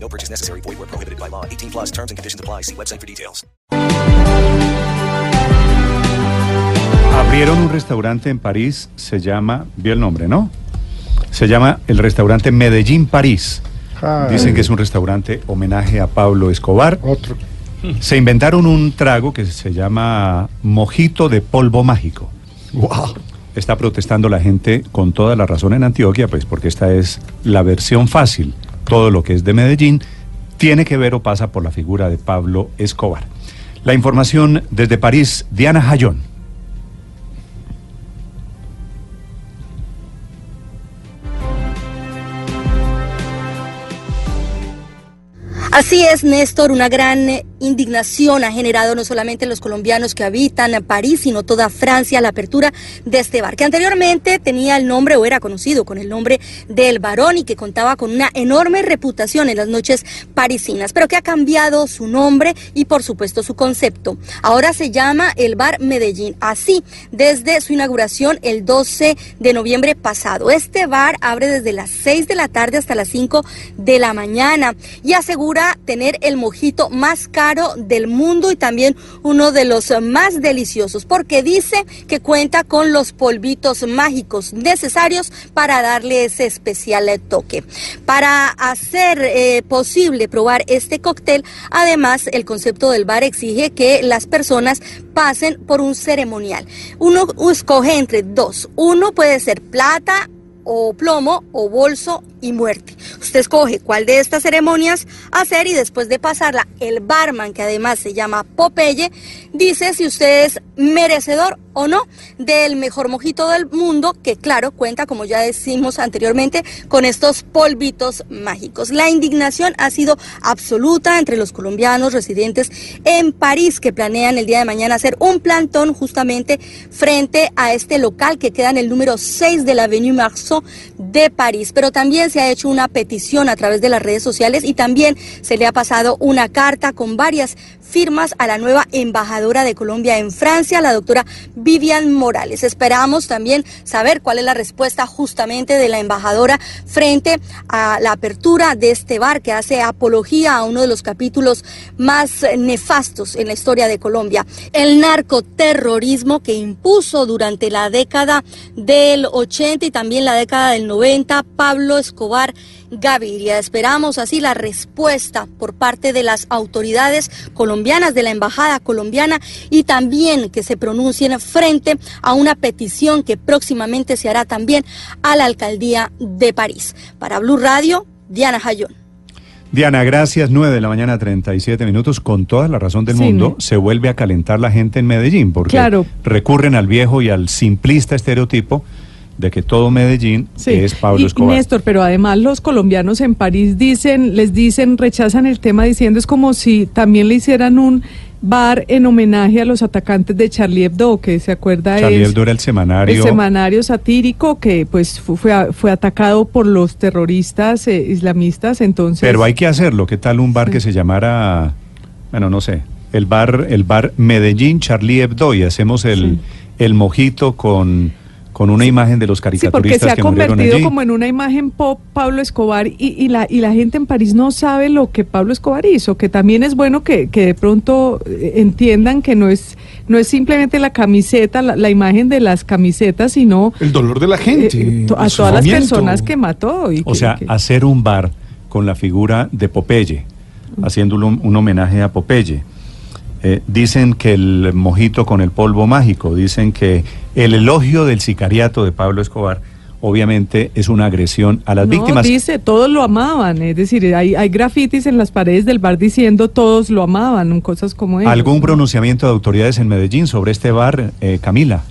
No purchase necessary. Void where prohibited by law. 18 plus terms and conditions apply. See website for details. Abrieron un restaurante en París, se llama, vio el nombre, ¿no? Se llama el restaurante Medellín París. Dicen que es un restaurante homenaje a Pablo Escobar. Otro. Se inventaron un trago que se llama mojito de polvo mágico. Wow. Está protestando la gente con toda la razón en Antioquia, pues porque esta es la versión fácil. Todo lo que es de Medellín tiene que ver o pasa por la figura de Pablo Escobar. La información desde París, Diana Jayón. Así es, Néstor, una gran indignación ha generado no solamente los colombianos que habitan París, sino toda Francia la apertura de este bar, que anteriormente tenía el nombre o era conocido con el nombre del Barón y que contaba con una enorme reputación en las noches parisinas, pero que ha cambiado su nombre y por supuesto su concepto. Ahora se llama el Bar Medellín, así desde su inauguración el 12 de noviembre pasado. Este bar abre desde las 6 de la tarde hasta las 5 de la mañana y asegura tener el mojito más caro del mundo y también uno de los más deliciosos, porque dice que cuenta con los polvitos mágicos necesarios para darle ese especial toque. Para hacer eh, posible probar este cóctel, además el concepto del bar exige que las personas pasen por un ceremonial. Uno escoge entre dos. Uno puede ser plata, o plomo o bolso y muerte. Usted escoge cuál de estas ceremonias hacer y después de pasarla, el barman, que además se llama Popeye, dice si usted es merecedor o no del mejor mojito del mundo, que claro, cuenta, como ya decimos anteriormente, con estos polvitos mágicos. La indignación ha sido absoluta entre los colombianos residentes en París que planean el día de mañana hacer un plantón justamente frente a este local que queda en el número 6 de la Avenue Marceau de París. Pero también se ha hecho una petición a través de las redes sociales y también se le ha pasado una carta con varias firmas a la nueva embajadora de Colombia en Francia, la doctora Vivian Morales. Esperamos también saber cuál es la respuesta justamente de la embajadora frente a la apertura de este bar que hace apología a uno de los capítulos más nefastos en la historia de Colombia, el narcoterrorismo que impuso durante la década del 80 y también la década del 90 Pablo Escobar Gaviria. Esperamos así la respuesta por parte de las autoridades colombianas, de la Embajada colombiana y también que se pronuncien frente a una petición que próximamente se hará también a la Alcaldía de París. Para Blue Radio, Diana Jayón. Diana, gracias. 9 de la mañana, 37 minutos. Con toda la razón del Sí, mundo, ¿no? se vuelve a calentar la gente en Medellín, porque Claro. recurren al viejo y al simplista estereotipo de que todo Medellín Sí. es Pablo y, Escobar. Néstor, pero además los colombianos en París dicen, les dicen, rechazan el tema diciendo es como si también le hicieran un bar en homenaje a los atacantes de Charlie Hebdo, que se acuerda Charlie es Hebdo era el semanario. el semanario satírico que pues fu- fue, fue atacado por los terroristas eh, islamistas, entonces Pero hay que hacerlo. ¿Qué tal un bar que se llamara, bueno, no sé, el bar, el bar Medellín Charlie Hebdo y hacemos el, Sí. el mojito con, con una imagen de los Sí, porque caricaturistas se ha convertido allí? como en una imagen pop Pablo Escobar y, y la, y la gente en París no sabe lo que Pablo Escobar hizo, que también es bueno que, que de pronto eh, entiendan que no es, no es simplemente la camiseta, la, la imagen de las camisetas, sino El dolor de la gente. eh, to- a todas las personas que mató. Y O que- sea, que- hacer un bar con la figura de Popeye, haciéndole un, un homenaje a Popeye. Eh, dicen que el mojito con el polvo mágico, dicen que el elogio del sicariato de Pablo Escobar obviamente es una agresión a las no, víctimas. dice, todos lo amaban, es decir, hay, hay grafitis en las paredes del bar diciendo todos lo amaban, cosas como eso. ¿Algún pronunciamiento de autoridades en Medellín sobre este bar, eh, Camila?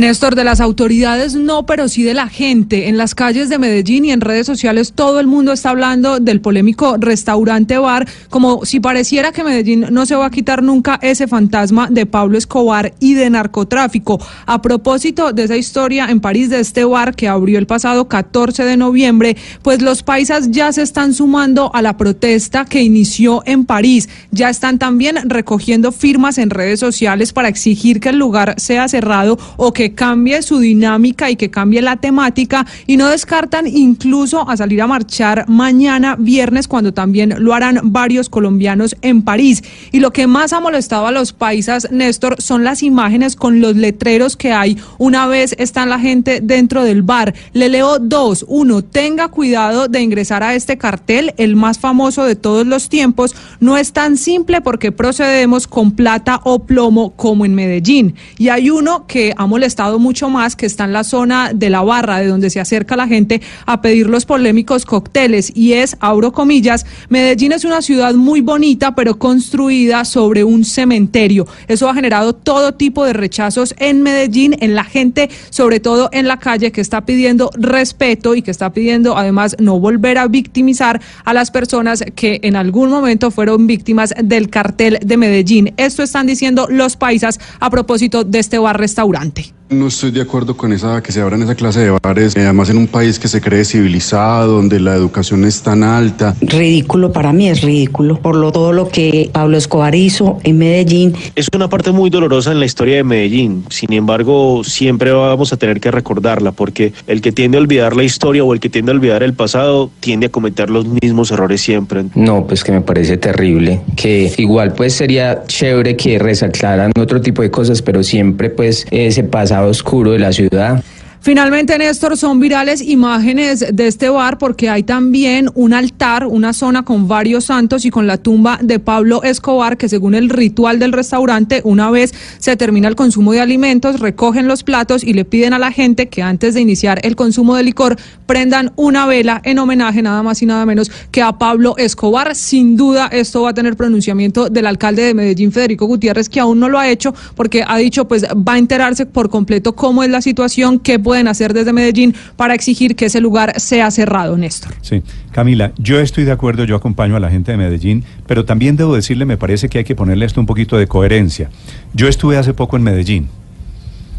Néstor, de las autoridades no, pero sí de la gente. En las calles de Medellín y en redes sociales todo el mundo está hablando del polémico restaurante bar, como si pareciera que Medellín no se va a quitar nunca ese fantasma de Pablo Escobar y de narcotráfico. A propósito de esa historia en París de este bar que abrió el pasado 14 de noviembre, pues los paisas ya se están sumando a la protesta que inició en París. Ya están también recogiendo firmas en redes sociales para exigir que el lugar sea cerrado o que cambie su dinámica y que cambie la temática y no descartan incluso a salir a marchar mañana viernes cuando también lo harán varios colombianos en París. Y lo que más ha molestado a los paisas, Néstor, son las imágenes con los letreros que hay una vez está la gente dentro del bar. Le leo dos. Uno, tenga cuidado de ingresar a este cartel, el más famoso de todos los tiempos. No es tan simple porque procedemos con plata o plomo como en Medellín. Y hay uno que ha molestado estado mucho más, que está en la zona de la barra, de donde se acerca la gente a pedir los polémicos cócteles. Y es, abro comillas, Medellín es una ciudad muy bonita, pero construida sobre un cementerio. Eso ha generado todo tipo de rechazos en Medellín, en la gente, sobre todo en la calle, que está pidiendo respeto y que está pidiendo además no volver a victimizar a las personas que en algún momento fueron víctimas del cartel de Medellín. Esto están diciendo los paisas a propósito de este bar restaurante. No estoy de acuerdo con esa que se abran esa clase de bares, eh, además en un país que se cree civilizado, donde la educación es tan alta. Ridículo para mí es ridículo por lo, todo lo que Pablo Escobar hizo en Medellín. Es una parte muy dolorosa en la historia de Medellín. Sin embargo, siempre vamos a tener que recordarla porque el que tiende a olvidar la historia o el que tiende a olvidar el pasado tiende a cometer los mismos errores siempre. No, pues que me parece terrible, que igual pues sería chévere que resaltaran otro tipo de cosas, pero siempre pues eh, se pasa oscuro de la ciudad. Finalmente, Néstor, son virales imágenes de este bar porque hay también un altar, una zona con varios santos y con la tumba de Pablo Escobar, que según el ritual del restaurante, una vez se termina el consumo de alimentos, recogen los platos y le piden a la gente que antes de iniciar el consumo de licor prendan una vela en homenaje nada más y nada menos que a Pablo Escobar. Sin duda, esto va a tener pronunciamiento del alcalde de Medellín, Federico Gutiérrez, que aún no lo ha hecho porque ha dicho pues va a enterarse por completo cómo es la situación, qué pueden hacer desde Medellín para exigir que ese lugar sea cerrado, Néstor. Sí, Camila, yo estoy de acuerdo, yo acompaño a la gente de Medellín, pero también debo decirle, me parece que hay que ponerle esto un poquito de coherencia. Yo estuve hace poco en Medellín.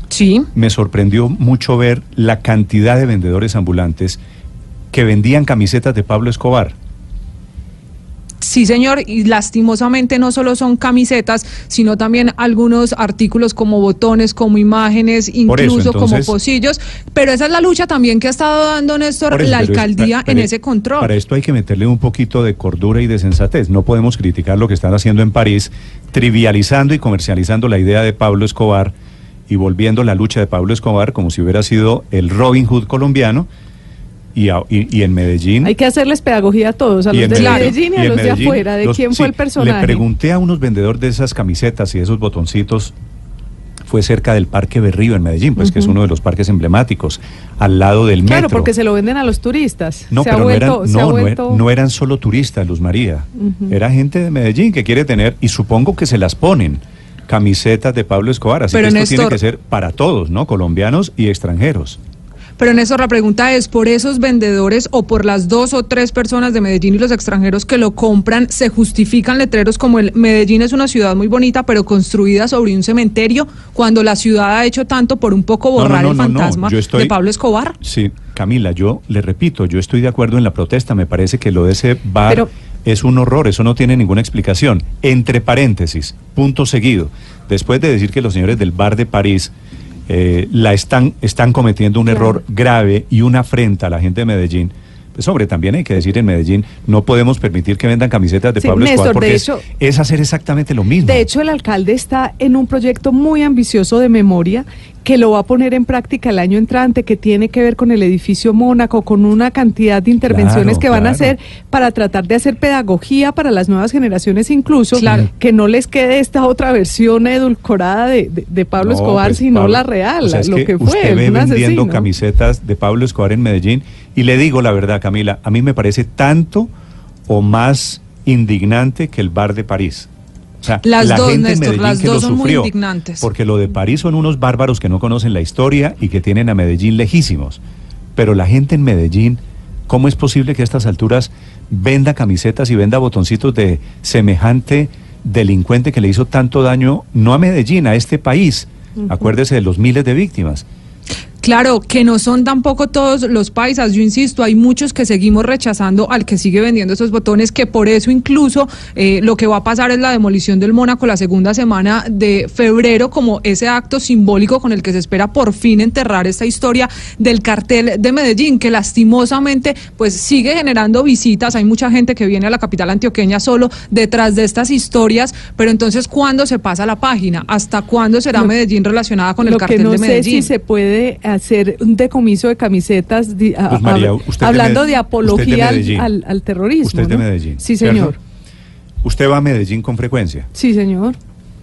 Sí. Me sorprendió mucho ver la cantidad de vendedores ambulantes que vendían camisetas de Pablo Escobar. Sí, señor, y lastimosamente no solo son camisetas, sino también algunos artículos como botones, como imágenes, incluso como pocillos. Pero esa es la lucha también que ha estado dando Néstor la alcaldía en ese control. Para esto hay que meterle un poquito de cordura y de sensatez. No podemos criticar lo que están haciendo en París, trivializando y comercializando la idea de Pablo Escobar y volviendo la lucha de Pablo Escobar como si hubiera sido el Robin Hood colombiano y, y, en Medellín. Hay que hacerles pedagogía a todos, a los de Medellín y a los de afuera, de quién fue el personaje. Le pregunté a unos vendedores de esas camisetas y esos botoncitos. Fue cerca del Parque Berrío en Medellín, pues que es uno de los parques emblemáticos, al lado del metro. Claro, porque se lo venden a los turistas. No, pero no, eran, no, no, eran solo turistas, Luz María. Era gente de Medellín que quiere tener, y supongo que se las ponen camisetas de Pablo Escobar. Así que esto tiene que ser para todos, ¿no? Colombianos y extranjeros. Pero en eso la pregunta es, ¿por esos vendedores o por las dos o tres personas de Medellín y los extranjeros que lo compran, se justifican letreros como el Medellín es una ciudad muy bonita, pero construida sobre un cementerio, cuando la ciudad ha hecho tanto por un poco borrar el fantasma de Pablo Escobar? Sí, Camila, yo le repito, yo estoy de acuerdo en la protesta, me parece que lo de ese bar... es un horror, eso no tiene ninguna explicación. Entre paréntesis, punto seguido. Después de decir que los señores del bar de París eh, la están, están cometiendo un error grave y una afrenta a la gente de Medellín. Pues hombre, también hay que decir en Medellín, no podemos permitir que vendan camisetas de Pablo Escobar porque es, hacer exactamente lo mismo. De hecho, el alcalde está en un proyecto muy ambicioso de memoria que lo va a poner en práctica el año entrante, que tiene que ver con el edificio Mónaco, con una cantidad de intervenciones que van a hacer para tratar de hacer pedagogía para las nuevas generaciones incluso, que no les quede esta otra versión edulcorada de, Pablo Escobar, pues, sino la real, lo que, fue. Usted ve vendiendo camisetas de Pablo Escobar en Medellín y le digo la verdad, Camila, a mí me parece tanto o más indignante que el bar de París. O sea, Las la dos, gente en Néstor, Medellín las que dos lo son muy sufrió, indignantes. Porque lo de París son unos bárbaros que no conocen la historia y que tienen a Medellín lejísimos. Pero la gente en Medellín, ¿cómo es posible que a estas alturas venda camisetas y venda botoncitos de semejante delincuente que le hizo tanto daño, no a Medellín, a este país? Acuérdese de los miles de víctimas. Claro, que no son tampoco todos los paisas, yo insisto, hay muchos que seguimos rechazando al que sigue vendiendo esos botones, que por eso incluso eh, lo que va a pasar es la demolición del Mónaco la segunda semana de febrero, como ese acto simbólico con el que se espera por fin enterrar esta historia del cartel de Medellín, que lastimosamente pues sigue generando visitas, hay mucha gente que viene a la capital antioqueña solo detrás de estas historias, pero entonces ¿cuándo se pasa la página? ¿Hasta cuándo será Medellín relacionada con el Lo cartel que no de sé Medellín? si se puede hacer un decomiso de camisetas di- a- Luz María, a- usted de hablando de usted apología de al, al- terrorismo. Usted es de ¿no? Medellín. Sí, ¿cierto? señor. Usted va a Medellín con frecuencia Sí, señor.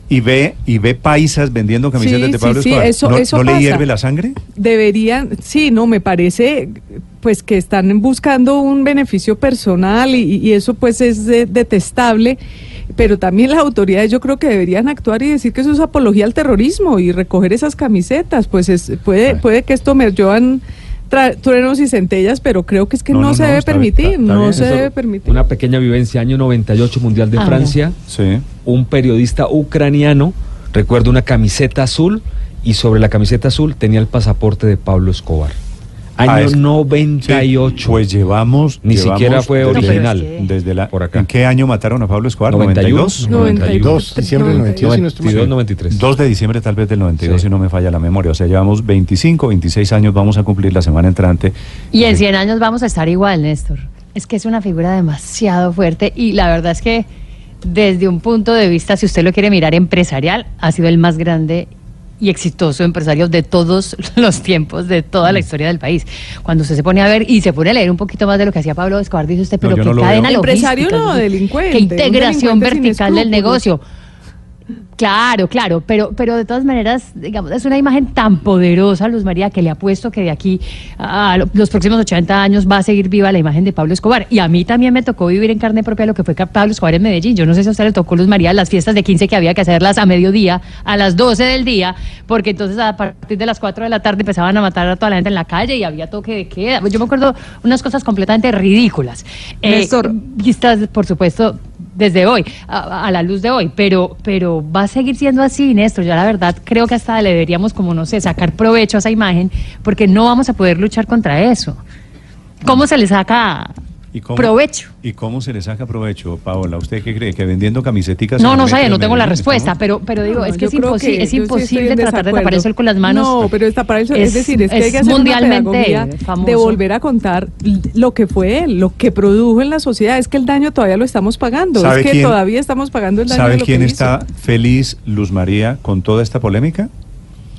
y ve y ve paisas vendiendo camisetas Sí, de Pablo sí, Escobar. eso- ¿No, eso no le hierve la sangre? Deberían, sí, no, me parece pues que están buscando un beneficio personal y, y eso pues es de- detestable, pero también las autoridades yo creo que deberían actuar y decir que eso es apología al terrorismo y recoger esas camisetas, pues es, puede, puede que esto me lluevan tra- truenos y centellas, pero creo que es que No, no, no, se no, debe bien, permitir, está- está no bien. se Eso- debe permitir. Una pequeña vivencia, año 98, Mundial de Ah, Francia. Un periodista ucraniano, recuerdo una camiseta azul y sobre la camiseta azul tenía el pasaporte de Pablo Escobar. Año Ah, es- 98. Pues llevamos. Ni llevamos siquiera fue desde- original. Desde la, Por acá. ¿En qué año mataron a Pablo Escobar? 91, 92. 92, diciembre del 92, si no estoy mal. 92, 93. 2 de diciembre tal vez del 92, si no me falla la memoria. O sea, llevamos 25, 26 años, vamos a cumplir la semana entrante. Y en 100 años vamos a estar igual, Néstor. Es que es una figura demasiado fuerte y la verdad es que desde un punto de vista, si usted lo quiere mirar empresarial, ha sido el más grande y exitoso empresario de todos los tiempos, de toda Mm. la historia del país. Cuando usted se pone a ver y se pone a leer un poquito más de lo que hacía Pablo Escobar, dice usted, pero qué no lo cadena veo. logística. Empresario no, delincuente, Qué un integración delincuente vertical del negocio. Claro, claro, pero, pero de todas maneras, digamos, es una imagen tan poderosa, Luz María, que le apuesto que de aquí a lo- los próximos 80 años va a seguir viva la imagen de Pablo Escobar. Y a mí también me tocó vivir en carne propia lo que fue Pablo Escobar en Medellín. Yo no sé si a usted le tocó, Luz María, las fiestas de 15 que había que hacerlas a mediodía, a las 12 del día, porque entonces a partir de las 4 de la tarde empezaban a matar a toda la gente en la calle y había toque de queda. Yo me acuerdo unas cosas completamente ridículas. Eh, vistas, por supuesto, desde hoy, a, la luz de hoy, pero, pero va a seguir siendo así, Néstor. Yo la verdad creo que hasta le deberíamos, como no sé, sacar provecho a esa imagen, porque no vamos a poder luchar contra eso. ¿Cómo se le saca ¿Y cómo, provecho? ¿Y cómo se le saca provecho, Paola? ¿Usted qué cree? ¿Que vendiendo camisetas? No, no sé, no tengo la respuesta, pero, pero digo, No, es que es, imposi- que es sí imposible tratar de tapar el sol con las manos. No, pero es tapar el sol, es, Es- decir, es que hay que hacer una mundialmente famoso. de volver a contar lo que fue él, lo que produjo en la sociedad. Es que el daño todavía lo estamos pagando. ¿Sabe Es que quién- todavía estamos pagando el daño de ¿Sabe lo quién que está hizo. feliz, Luz María, con toda esta polémica?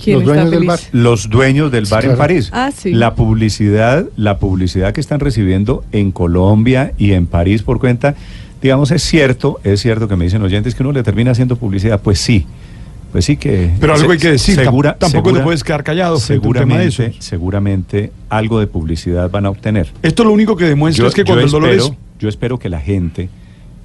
¿Quién está feliz? Los dueños del bar en Claro. París. Ah, sí. La publicidad, la publicidad que están recibiendo en Colombia y en París por cuenta, digamos, es cierto, es cierto que me dicen oyentes que uno le termina haciendo publicidad, pues sí. Pues sí que Pero algo hay que decir, segura- tampoco segura- te puedes quedar callado frente a un tema de seguramente, seguramente algo de publicidad van a obtener. Esto lo único que demuestra es que cuando el dolor espero, es yo espero que la gente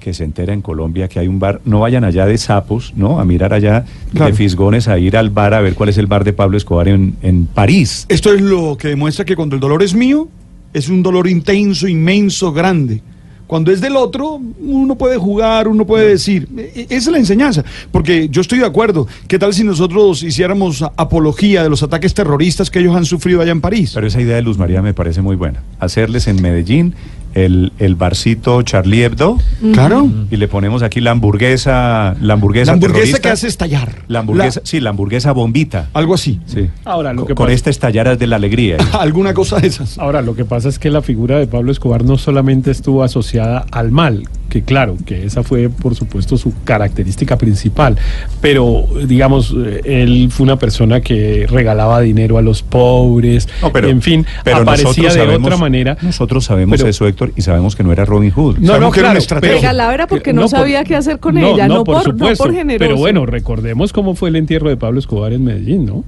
que se entera en Colombia que hay un bar, no vayan allá de sapos, ¿no? A mirar allá Claro. de fisgones, a ir al bar a ver cuál es el bar de Pablo Escobar en, en París. Esto es lo que demuestra que cuando el dolor es mío, es un dolor intenso, inmenso, grande. Cuando es del otro, uno puede jugar, uno puede decir. E- e- Esa es la enseñanza. Porque yo estoy de acuerdo. ¿Qué tal si nosotros hiciéramos apología de los ataques terroristas que ellos han sufrido allá en París? Pero esa idea de Luz María me parece muy buena. Hacerles en Medellín el, el barcito Charlie Hebdo. Claro. Y le ponemos aquí la hamburguesa, la hamburguesa La hamburguesa terrorista. que hace estallar. La hamburguesa, La- sí, la hamburguesa bombita. Algo así. Sí. Ahora, lo Con, que con pasa- esta estallar de la alegría. Alguna cosa de esas. Ahora, lo que pasa es que la figura de Pablo Escobar no solamente estuvo asociada al mal, que claro, que esa fue por supuesto su característica principal, pero digamos, eh, él fue una persona que regalaba dinero a los pobres, No, pero, en fin, pero aparecía de sabemos- otra manera. Nosotros sabemos Pero- eso, Héctor, y sabemos que no era Robin Hood. No, Sabemos no, que era una claro, estrategia. Regalaba era porque no, sabía qué hacer con ella, no, por, no por generoso. Pero bueno, recordemos cómo fue el entierro de Pablo Escobar en Medellín, ¿no?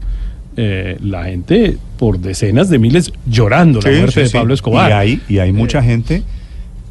Eh, la gente por decenas de miles llorando Sí, la muerte sí, de sí. Pablo Escobar. Y hay, y hay mucha gente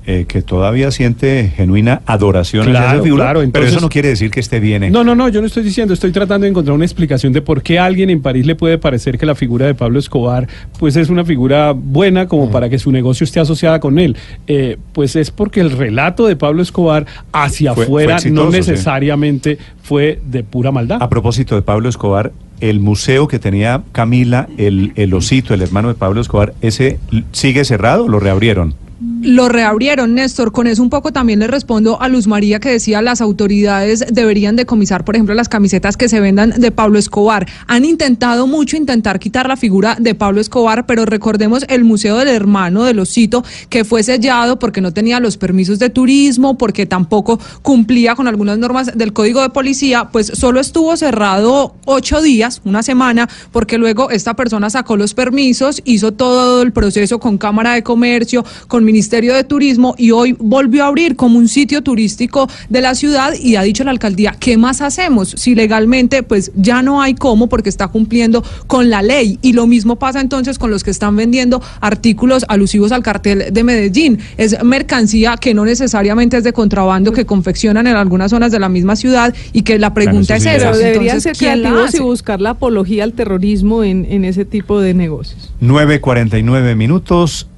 eh, que todavía siente genuina adoración Claro, esa figura, claro, pero entonces- eso no quiere decir que esté bien. ¿eh? No, no, no, yo no estoy diciendo, estoy tratando de encontrar una explicación de por qué a alguien en París le puede parecer que la figura de Pablo Escobar pues es una figura buena como para que su negocio esté asociada con él. Eh, pues es porque el relato de Pablo Escobar hacia Fue- fue afuera exitoso, no sí. necesariamente fue de pura maldad. A propósito de Pablo Escobar, el museo que tenía Camila, el, el osito, el hermano de Pablo Escobar, ¿ese sigue cerrado o lo reabrieron? Lo reabrieron, Néstor. Con eso un poco también le respondo a Luz María que decía las autoridades deberían decomisar, por ejemplo, las camisetas que se vendan de Pablo Escobar. Han intentado mucho intentar quitar la figura de Pablo Escobar, pero recordemos el Museo del Hermano del Osito que fue sellado porque no tenía los permisos de turismo, porque tampoco cumplía con algunas normas del Código de Policía, pues solo estuvo cerrado ocho días, una semana, porque luego esta persona sacó los permisos, hizo todo el proceso con Cámara de Comercio, con Ministerio de Turismo y hoy volvió a abrir como un sitio turístico de la ciudad y ha dicho la alcaldía, ¿qué más hacemos? Si legalmente pues ya no hay cómo porque está cumpliendo con la ley y lo mismo pasa entonces con los que están vendiendo artículos alusivos al cartel de Medellín. Es mercancía que no necesariamente es de contrabando que confeccionan en algunas zonas de la misma ciudad y que la pregunta sí es esa. Deberían ser ¿quién la creativos y buscar la apología al terrorismo en, en ese tipo de negocios. 9.49 minutos.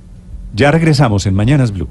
Ya regresamos en Mañanas Blue.